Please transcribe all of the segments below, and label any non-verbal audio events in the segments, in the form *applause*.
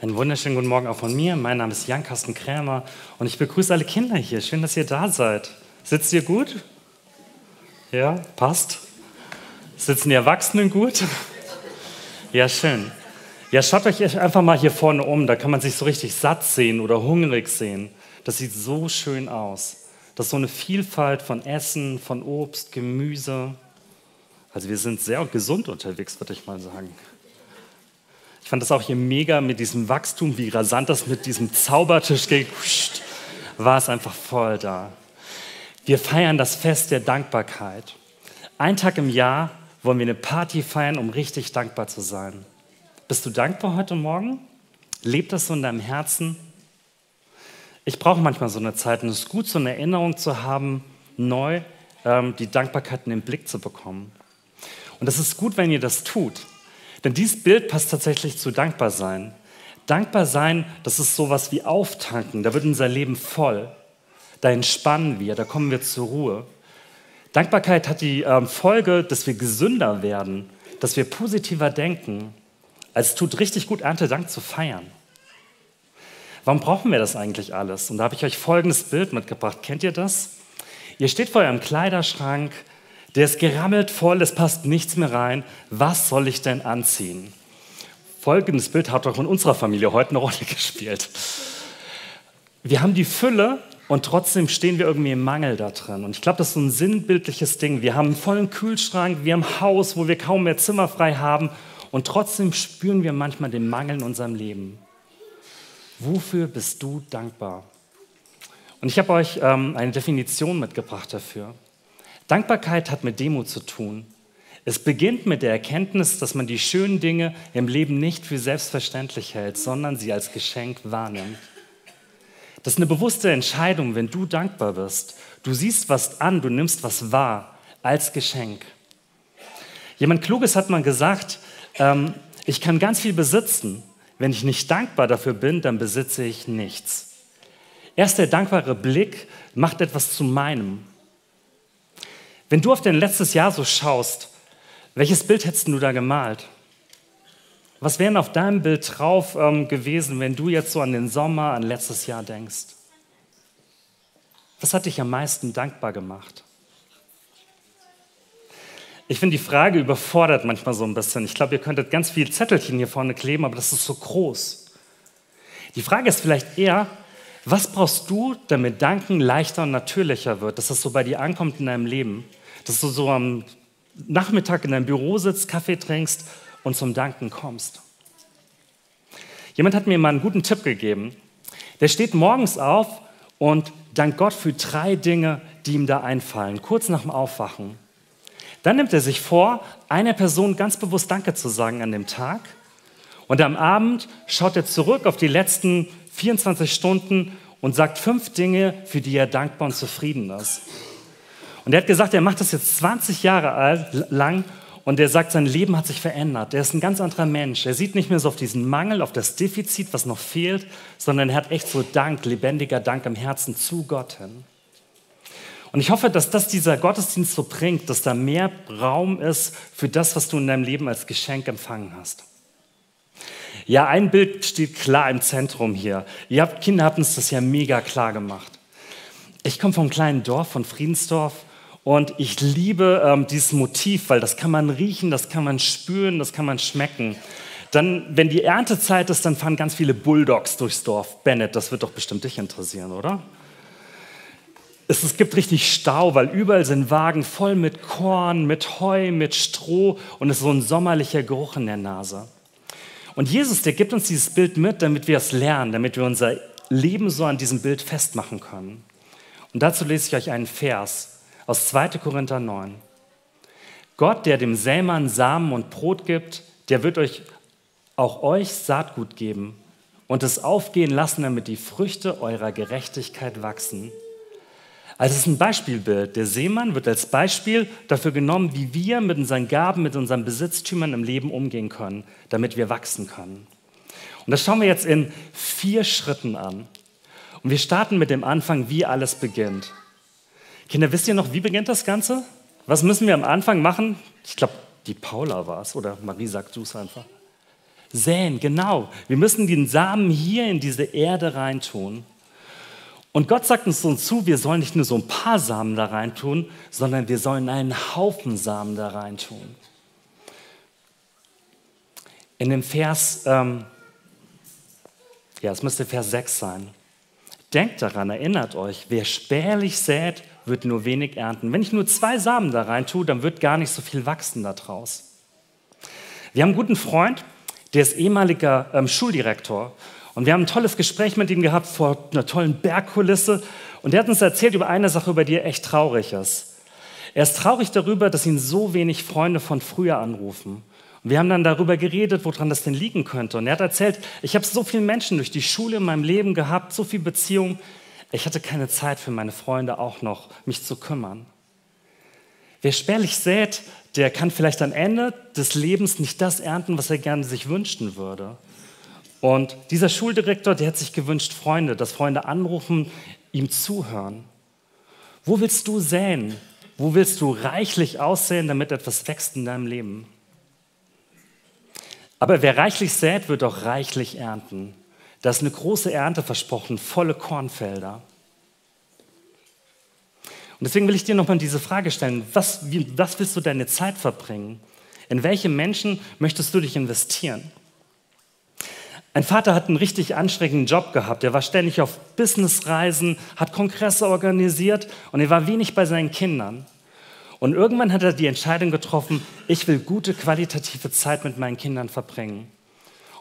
Einen wunderschönen guten Morgen auch von mir. Mein Name ist Jan-Carsten Krämer und ich begrüße alle Kinder hier. Schön, dass ihr da seid. Sitzt ihr gut? Ja, passt. Sitzen die Erwachsenen gut? *laughs* Ja, schön. Ja, schaut euch einfach mal hier vorne um. Da kann man sich so richtig satt sehen oder hungrig sehen. Das sieht so schön aus. Das ist so eine Vielfalt von Essen, von Obst, Gemüse. Also wir sind sehr gesund unterwegs, würde ich mal sagen. Ich fand das auch hier mega mit diesem Wachstum, wie rasant das mit diesem Zaubertisch geht. War es einfach voll da. Wir feiern das Fest der Dankbarkeit. Ein Tag im Jahr wollen wir eine Party feiern, um richtig dankbar zu sein. Bist du dankbar heute Morgen? Lebt das so in deinem Herzen? Ich brauche manchmal so eine Zeit und es ist gut, so eine Erinnerung zu haben, neu ähm, die Dankbarkeit in den Blick zu bekommen. Und es ist gut, wenn ihr das tut. Denn dieses Bild passt tatsächlich zu dankbar sein. Dankbar sein, das ist sowas wie auftanken. Da wird unser Leben voll. Da entspannen wir, da kommen wir zur Ruhe. Dankbarkeit hat die ähm, Folge, dass wir gesünder werden, dass wir positiver denken. Also es tut richtig gut, Erntedank zu feiern. Warum brauchen wir das eigentlich alles? Und da habe ich euch folgendes Bild mitgebracht. Kennt ihr das? Ihr steht vor eurem Kleiderschrank, der ist gerammelt voll, es passt nichts mehr rein. Was soll ich denn anziehen? Folgendes Bild hat doch in unserer Familie heute eine Rolle *laughs* gespielt. Wir haben die Fülle und trotzdem stehen wir irgendwie im Mangel da drin. Und ich glaube, das ist so ein sinnbildliches Ding. Wir haben einen vollen Kühlschrank, wir haben ein Haus, wo wir kaum mehr Zimmer frei haben und trotzdem spüren wir manchmal den Mangel in unserem Leben. Wofür bist du dankbar? Und ich habe euch ähm, eine Definition mitgebracht dafür. Dankbarkeit hat mit Demut zu tun. Es beginnt mit der Erkenntnis, dass man die schönen Dinge im Leben nicht für selbstverständlich hält, sondern sie als Geschenk wahrnimmt. Das ist eine bewusste Entscheidung, wenn du dankbar bist. Du siehst was an, du nimmst was wahr als Geschenk. Jemand Kluges hat mal gesagt, ähm, ich kann ganz viel besitzen. Wenn ich nicht dankbar dafür bin, dann besitze ich nichts. Erst der dankbare Blick macht etwas zu meinem. Wenn du auf dein letztes Jahr so schaust, welches Bild hättest du da gemalt? Was wären auf deinem Bild drauf ähm, gewesen, wenn du jetzt so an den Sommer, an letztes Jahr denkst? Was hat dich am meisten dankbar gemacht? Ich finde, die Frage überfordert manchmal so ein bisschen. Ich glaube, ihr könntet ganz viele Zettelchen hier vorne kleben, aber das ist so groß. Die Frage ist vielleicht eher, was brauchst du, damit Danken leichter und natürlicher wird, dass das so bei dir ankommt in deinem Leben? dass du so am Nachmittag in deinem Büro sitzt, Kaffee trinkst und zum Danken kommst. Jemand hat mir mal einen guten Tipp gegeben. Der steht morgens auf und dankt Gott für drei Dinge, die ihm da einfallen, kurz nach dem Aufwachen. Dann nimmt er sich vor, einer Person ganz bewusst Danke zu sagen an dem Tag. Und am Abend schaut er zurück auf die letzten 24 Stunden und sagt fünf Dinge, für die er dankbar und zufrieden ist. Und er hat gesagt, er macht das jetzt 20 Jahre alt, lang und er sagt, sein Leben hat sich verändert. Er ist ein ganz anderer Mensch. Er sieht nicht mehr so auf diesen Mangel, auf das Defizit, was noch fehlt, sondern er hat echt so Dank, lebendiger Dank im Herzen zu Gott hin. Und ich hoffe, dass das dieser Gottesdienst so bringt, dass da mehr Raum ist für das, was du in deinem Leben als Geschenk empfangen hast. Ja, ein Bild steht klar im Zentrum hier. Ihr habt, Kinder habt uns das ja mega klar gemacht. Ich komme vom kleinen Dorf, von Friedensdorf und ich liebe ähm, dieses Motiv, weil das kann man riechen, das kann man spüren, das kann man schmecken. Dann, wenn die Erntezeit ist, dann fahren ganz viele Bulldogs durchs Dorf. Bennett, das wird doch bestimmt dich interessieren, oder? Es, es gibt richtig Stau, weil überall sind Wagen voll mit Korn, mit Heu, mit Stroh und es ist so ein sommerlicher Geruch in der Nase. Und Jesus, der gibt uns dieses Bild mit, damit wir es lernen, damit wir unser Leben so an diesem Bild festmachen können. Und dazu lese ich euch einen Vers aus 2. Korinther 9. Gott, der dem Sämann Samen und Brot gibt, der wird euch auch euch Saatgut geben und es aufgehen lassen, damit die Früchte eurer Gerechtigkeit wachsen. Also es ist ein Beispielbild. Der Seemann wird als Beispiel dafür genommen, wie wir mit unseren Gaben, mit unseren Besitztümern im Leben umgehen können, damit wir wachsen können. Und das schauen wir jetzt in vier Schritten an. Und wir starten mit dem Anfang, wie alles beginnt. Kinder, wisst ihr noch, wie beginnt das Ganze? Was müssen wir am Anfang machen? Ich glaube, die Paula war es oder Marie sagt du es einfach. Säen, genau. Wir müssen den Samen hier in diese Erde reintun. Und Gott sagt uns so zu, wir sollen nicht nur so ein paar Samen da reintun, sondern wir sollen einen Haufen Samen da reintun. In dem Vers, ähm, ja, es müsste Vers 6 sein. Denkt daran, erinnert euch, wer spärlich sät, wird nur wenig ernten. Wenn ich nur zwei Samen da rein tue, dann wird gar nicht so viel wachsen daraus. Wir haben einen guten Freund, der ist ehemaliger ähm, Schuldirektor. Und wir haben ein tolles Gespräch mit ihm gehabt vor einer tollen Bergkulisse. Und er hat uns erzählt über eine Sache, über die er echt traurig ist. Er ist traurig darüber, dass ihn so wenig Freunde von früher anrufen. Und wir haben dann darüber geredet, woran das denn liegen könnte. Und er hat erzählt, ich habe so viele Menschen durch die Schule in meinem Leben gehabt, so viele Beziehungen. Ich hatte keine Zeit für meine Freunde auch noch, mich zu kümmern. Wer spärlich sät, der kann vielleicht am Ende des Lebens nicht das ernten, was er gerne sich wünschen würde. Und dieser Schuldirektor, der hat sich gewünscht, Freunde, dass Freunde anrufen, ihm zuhören. Wo willst du säen? Wo willst du reichlich aussehen, damit etwas wächst in deinem Leben? Aber wer reichlich sät, wird auch reichlich ernten. Da ist eine große Ernte versprochen, volle Kornfelder. Und deswegen will ich dir nochmal diese Frage stellen. Was, wie, was willst du deine Zeit verbringen? In welche Menschen möchtest du dich investieren? Ein Vater hat einen richtig anstrengenden Job gehabt. Er war ständig auf Businessreisen, hat Kongresse organisiert und er war wenig bei seinen Kindern. Und irgendwann hat er die Entscheidung getroffen, ich will gute qualitative Zeit mit meinen Kindern verbringen.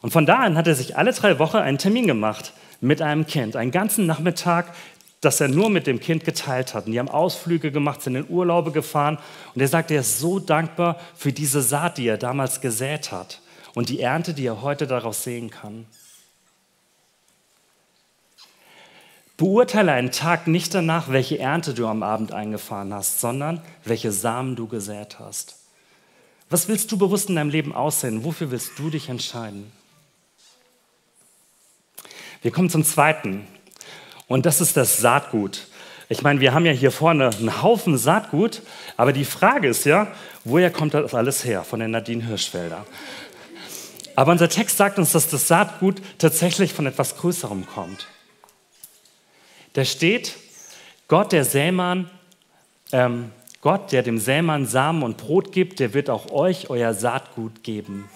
Und von da an hat er sich alle drei Wochen einen Termin gemacht mit einem Kind. Einen ganzen Nachmittag, das er nur mit dem Kind geteilt hat. Und die haben Ausflüge gemacht, sind in Urlaube gefahren. Und er sagt, er ist so dankbar für diese Saat, die er damals gesät hat. Und die Ernte, die er heute daraus sehen kann. Beurteile einen Tag nicht danach, welche Ernte du am Abend eingefahren hast, sondern welche Samen du gesät hast. Was willst du bewusst in deinem Leben aussehen? Wofür willst du dich entscheiden? Wir kommen zum zweiten. Und das ist das Saatgut. Ich meine, wir haben ja hier vorne einen Haufen Saatgut, aber die Frage ist ja, woher kommt das alles her? Von der Nadine Hirschfelder. Aber unser Text sagt uns, dass das Saatgut tatsächlich von etwas Größerem kommt. Da steht, Gott, der Sämann, ähm, Gott, der dem Sämann Samen und Brot gibt, der wird auch euch euer Saatgut geben.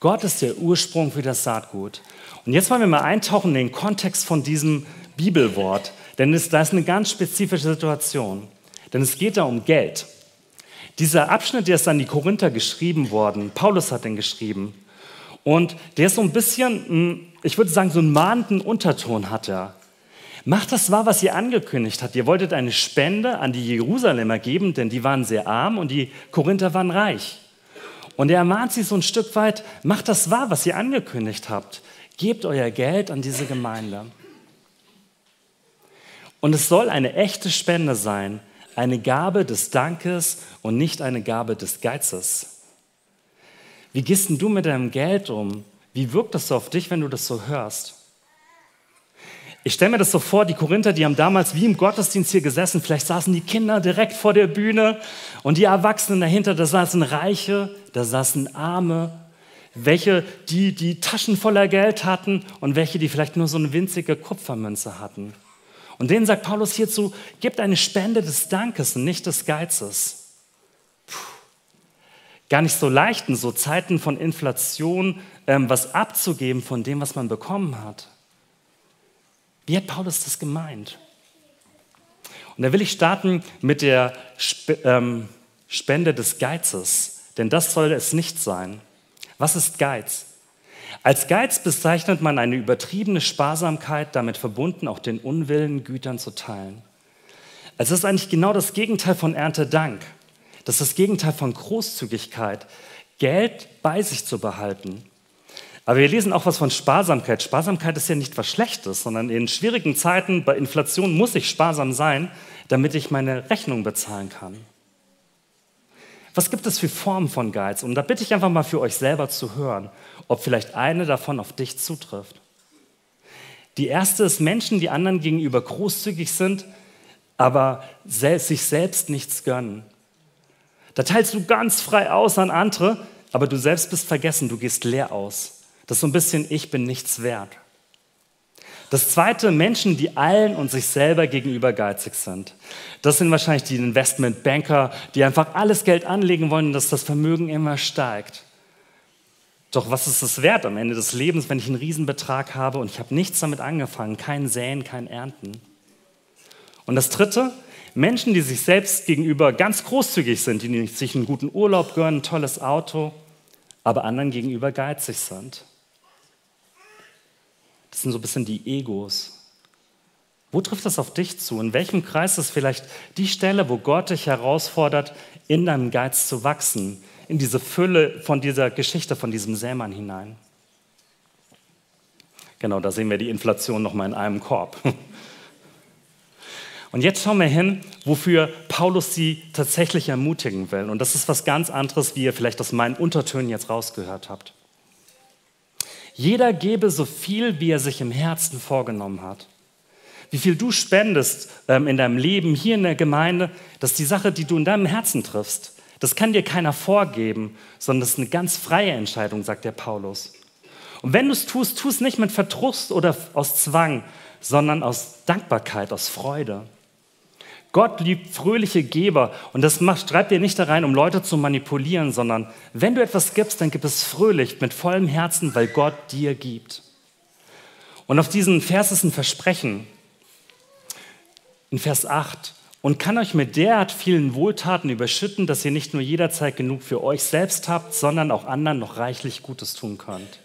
Gott ist der Ursprung für das Saatgut. Und jetzt wollen wir mal eintauchen in den Kontext von diesem Bibelwort, denn es, da ist eine ganz spezifische Situation. Denn es geht da um Geld. Dieser Abschnitt, der ist an die Korinther geschrieben worden. Paulus hat den geschrieben. Und der ist so ein bisschen, ich würde sagen, so einen mahnenden Unterton hat er. Macht das wahr, was ihr angekündigt habt. Ihr wolltet eine Spende an die Jerusalemer geben, denn die waren sehr arm und die Korinther waren reich. Und er ermahnt sie so ein Stück weit, macht das wahr, was ihr angekündigt habt. Gebt euer Geld an diese Gemeinde. Und es soll eine echte Spende sein, eine Gabe des Dankes und nicht eine Gabe des Geizes. Wie gehst denn du mit deinem Geld um? Wie wirkt das so auf dich, wenn du das so hörst? Ich stelle mir das so vor, die Korinther, die haben damals wie im Gottesdienst hier gesessen, vielleicht saßen die Kinder direkt vor der Bühne und die Erwachsenen dahinter, da saßen Reiche, da saßen Arme, welche die die Taschen voller Geld hatten und welche die vielleicht nur so eine winzige Kupfermünze hatten. Und denen sagt Paulus hierzu, gebt eine Spende des Dankes und nicht des Geizes. Gar nicht so leicht in so Zeiten von Inflation ähm, was abzugeben von dem, was man bekommen hat. Wie hat Paulus das gemeint? Und da will ich starten mit der Sp ähm, Spende des Geizes, denn das soll es nicht sein. Was ist Geiz? Als Geiz bezeichnet man eine übertriebene Sparsamkeit, damit verbunden auch den Unwillen, Gütern zu teilen. Es ist eigentlich genau das Gegenteil von Erntedank. Das ist das Gegenteil von Großzügigkeit, Geld bei sich zu behalten. Aber wir lesen auch was von Sparsamkeit. Sparsamkeit ist ja nicht was Schlechtes, sondern in schwierigen Zeiten bei Inflation muss ich sparsam sein, damit ich meine Rechnung bezahlen kann. Was gibt es für Formen von Geiz? Und da bitte ich einfach mal für euch selber zu hören, ob vielleicht eine davon auf dich zutrifft. Die erste ist Menschen, die anderen gegenüber großzügig sind, aber sich selbst nichts gönnen. Da teilst du ganz frei aus an andere, aber du selbst bist vergessen, du gehst leer aus. Das ist so ein bisschen, ich bin nichts wert. Das zweite, Menschen, die allen und sich selber gegenüber geizig sind. Das sind wahrscheinlich die Investmentbanker, die einfach alles Geld anlegen wollen, dass das Vermögen immer steigt. Doch was ist es wert am Ende des Lebens, wenn ich einen Riesenbetrag habe und ich habe nichts damit angefangen, kein Säen, kein Ernten? Und das Dritte, Menschen, die sich selbst gegenüber ganz großzügig sind, die sich einen guten Urlaub gönnen, ein tolles Auto, aber anderen gegenüber geizig sind. Das sind so ein bisschen die Egos. Wo trifft das auf dich zu? In welchem Kreis ist vielleicht die Stelle, wo Gott dich herausfordert, in deinem Geiz zu wachsen, in diese Fülle von dieser Geschichte, von diesem Sämann hinein? Genau, da sehen wir die Inflation nochmal in einem Korb. *laughs* Und jetzt schauen wir hin, wofür Paulus sie tatsächlich ermutigen will. Und das ist was ganz anderes, wie ihr vielleicht aus meinen Untertönen jetzt rausgehört habt. Jeder gebe so viel, wie er sich im Herzen vorgenommen hat. Wie viel du spendest ähm, in deinem Leben hier in der Gemeinde, das ist die Sache, die du in deinem Herzen triffst. Das kann dir keiner vorgeben, sondern das ist eine ganz freie Entscheidung, sagt der Paulus. Und wenn du es tust, tu es nicht mit Verdruss oder aus Zwang, sondern aus Dankbarkeit, aus Freude. Gott liebt fröhliche Geber und das macht, schreibt dir nicht da rein, um Leute zu manipulieren, sondern wenn du etwas gibst, dann gib es fröhlich, mit vollem Herzen, weil Gott dir gibt. Und auf diesen Vers ist ein Versprechen. In Vers 8. Und kann euch mit derart vielen Wohltaten überschütten, dass ihr nicht nur jederzeit genug für euch selbst habt, sondern auch anderen noch reichlich Gutes tun könnt.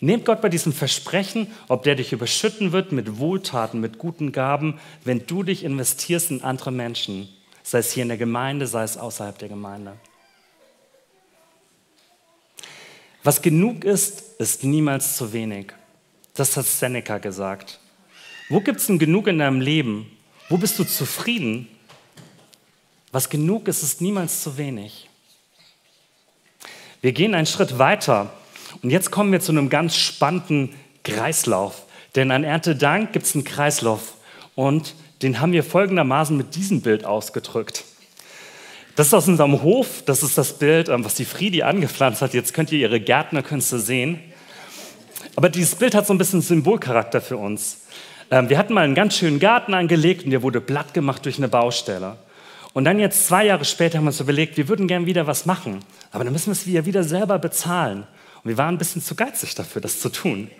Nehmt Gott bei diesem Versprechen, ob der dich überschütten wird mit Wohltaten, mit guten Gaben, wenn du dich investierst in andere Menschen, sei es hier in der Gemeinde, sei es außerhalb der Gemeinde. Was genug ist, ist niemals zu wenig. Das hat Seneca gesagt. Wo gibt es denn genug in deinem Leben? Wo bist du zufrieden? Was genug ist, ist niemals zu wenig. Wir gehen einen Schritt weiter und jetzt kommen wir zu einem ganz spannenden Kreislauf. Denn an Erntedank gibt es einen Kreislauf und den haben wir folgendermaßen mit diesem Bild ausgedrückt. Das ist aus unserem Hof, das ist das Bild, ähm, was die Friedi angepflanzt hat. Jetzt könnt ihr ihre Gärtnerkünste sehen. Aber dieses Bild hat so ein bisschen Symbolcharakter für uns. Ähm, wir hatten mal einen ganz schönen Garten angelegt und der wurde platt gemacht durch eine Baustelle. Und dann jetzt zwei Jahre später haben wir uns überlegt, wir würden gern wieder was machen, aber dann müssen wir es wieder selber bezahlen. Und wir waren ein bisschen zu geizig dafür, das zu tun.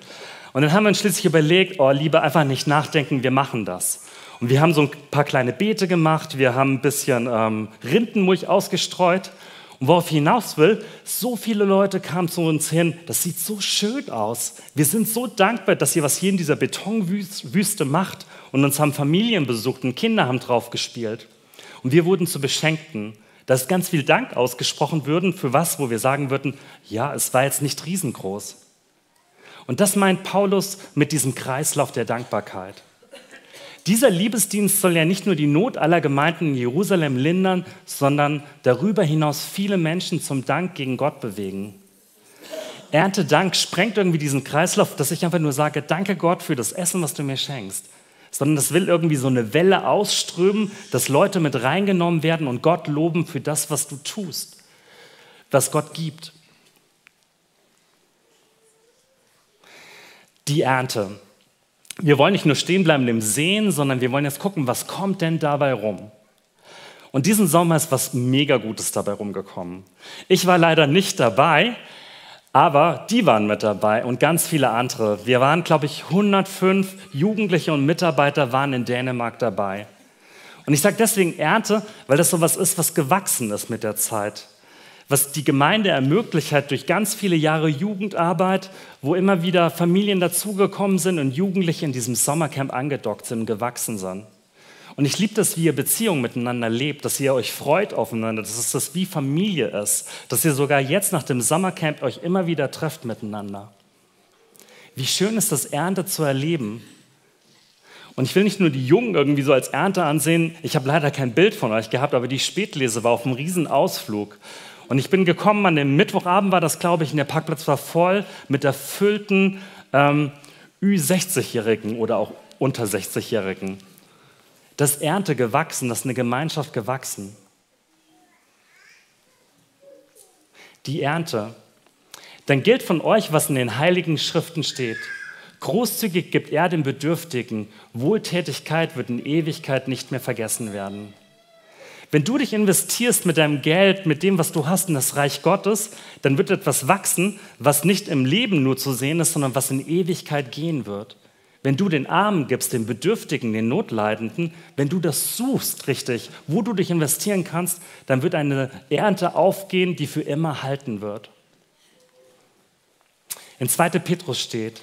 Und dann haben wir uns schließlich überlegt, oh, lieber einfach nicht nachdenken, wir machen das. Und wir haben so ein paar kleine Beete gemacht, wir haben ein bisschen ähm, Rindenmulch ausgestreut. Und worauf ich hinaus will, so viele Leute kamen zu uns hin, das sieht so schön aus. Wir sind so dankbar, dass ihr was hier in dieser Betonwüste macht. Und uns haben Familien besucht und Kinder haben drauf gespielt. Und wir wurden zu Beschenkten dass ganz viel Dank ausgesprochen würden für was, wo wir sagen würden, ja, es war jetzt nicht riesengroß. Und das meint Paulus mit diesem Kreislauf der Dankbarkeit. Dieser Liebesdienst soll ja nicht nur die Not aller Gemeinden in Jerusalem lindern, sondern darüber hinaus viele Menschen zum Dank gegen Gott bewegen. Erntedank sprengt irgendwie diesen Kreislauf, dass ich einfach nur sage, danke Gott für das Essen, was du mir schenkst sondern das will irgendwie so eine Welle ausströmen, dass Leute mit reingenommen werden und Gott loben für das, was du tust, was Gott gibt. Die Ernte. Wir wollen nicht nur stehen bleiben im Sehen, sondern wir wollen jetzt gucken, was kommt denn dabei rum. Und diesen Sommer ist was mega Gutes dabei rumgekommen. Ich war leider nicht dabei, aber die waren mit dabei und ganz viele andere. Wir waren, glaube ich, 105 Jugendliche und Mitarbeiter waren in Dänemark dabei. Und ich sage deswegen Ernte, weil das so was ist, was gewachsen ist mit der Zeit. Was die Gemeinde ermöglicht hat durch ganz viele Jahre Jugendarbeit, wo immer wieder Familien dazugekommen sind und Jugendliche in diesem Sommercamp angedockt sind gewachsen sind. Und ich liebe das, wie ihr Beziehungen miteinander lebt, dass ihr euch freut aufeinander, dass es das wie Familie ist, dass ihr sogar jetzt nach dem Sommercamp euch immer wieder trefft miteinander. Wie schön ist das, Ernte zu erleben. Und ich will nicht nur die Jungen irgendwie so als Ernte ansehen. Ich habe leider kein Bild von euch gehabt, aber die Spätlese war auf einem riesen Ausflug. Und ich bin gekommen, an dem Mittwochabend war das, glaube ich, und der Parkplatz war voll mit erfüllten ähm, Ü60-Jährigen oder auch unter 60-Jährigen das Ernte gewachsen, das ist eine Gemeinschaft gewachsen. die Ernte. Dann gilt von euch, was in den heiligen Schriften steht. Großzügig gibt er den Bedürftigen, Wohltätigkeit wird in Ewigkeit nicht mehr vergessen werden. Wenn du dich investierst mit deinem Geld, mit dem, was du hast in das Reich Gottes, dann wird etwas wachsen, was nicht im Leben nur zu sehen ist, sondern was in Ewigkeit gehen wird. Wenn du den Armen gibst, den Bedürftigen, den Notleidenden, wenn du das suchst richtig, wo du dich investieren kannst, dann wird eine Ernte aufgehen, die für immer halten wird. In 2. Petrus steht,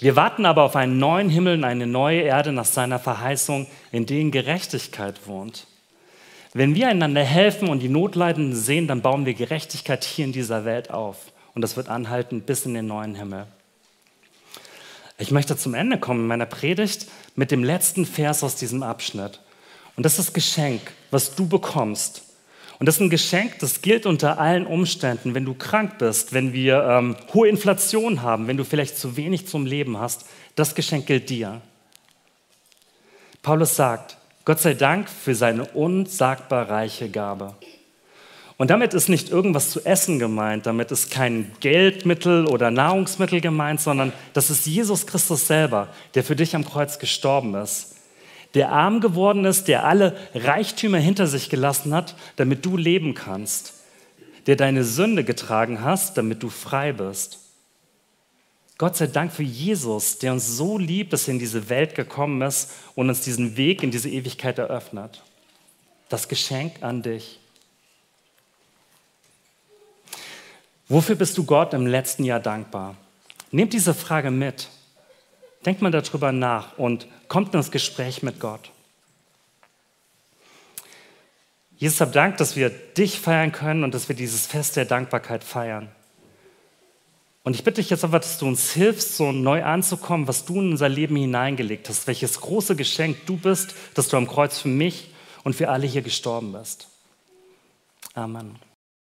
wir warten aber auf einen neuen Himmel und eine neue Erde nach seiner Verheißung, in denen Gerechtigkeit wohnt. Wenn wir einander helfen und die Notleidenden sehen, dann bauen wir Gerechtigkeit hier in dieser Welt auf. Und das wird anhalten bis in den neuen Himmel. Ich möchte zum Ende kommen in meiner Predigt mit dem letzten Vers aus diesem Abschnitt. Und das ist das Geschenk, was du bekommst. Und das ist ein Geschenk, das gilt unter allen Umständen. Wenn du krank bist, wenn wir ähm, hohe Inflation haben, wenn du vielleicht zu wenig zum Leben hast, das Geschenk gilt dir. Paulus sagt, Gott sei Dank für seine unsagbar reiche Gabe. Und damit ist nicht irgendwas zu essen gemeint, damit ist kein Geldmittel oder Nahrungsmittel gemeint, sondern das ist Jesus Christus selber, der für dich am Kreuz gestorben ist, der arm geworden ist, der alle Reichtümer hinter sich gelassen hat, damit du leben kannst, der deine Sünde getragen hast, damit du frei bist. Gott sei Dank für Jesus, der uns so liebt, dass er in diese Welt gekommen ist und uns diesen Weg in diese Ewigkeit eröffnet. Das Geschenk an dich. Wofür bist du Gott im letzten Jahr dankbar? Nehmt diese Frage mit. Denkt mal darüber nach und kommt ins Gespräch mit Gott. Jesus, hab Dank, dass wir dich feiern können und dass wir dieses Fest der Dankbarkeit feiern. Und ich bitte dich jetzt einfach, dass du uns hilfst, so neu anzukommen, was du in unser Leben hineingelegt hast, welches große Geschenk du bist, dass du am Kreuz für mich und für alle hier gestorben bist. Amen.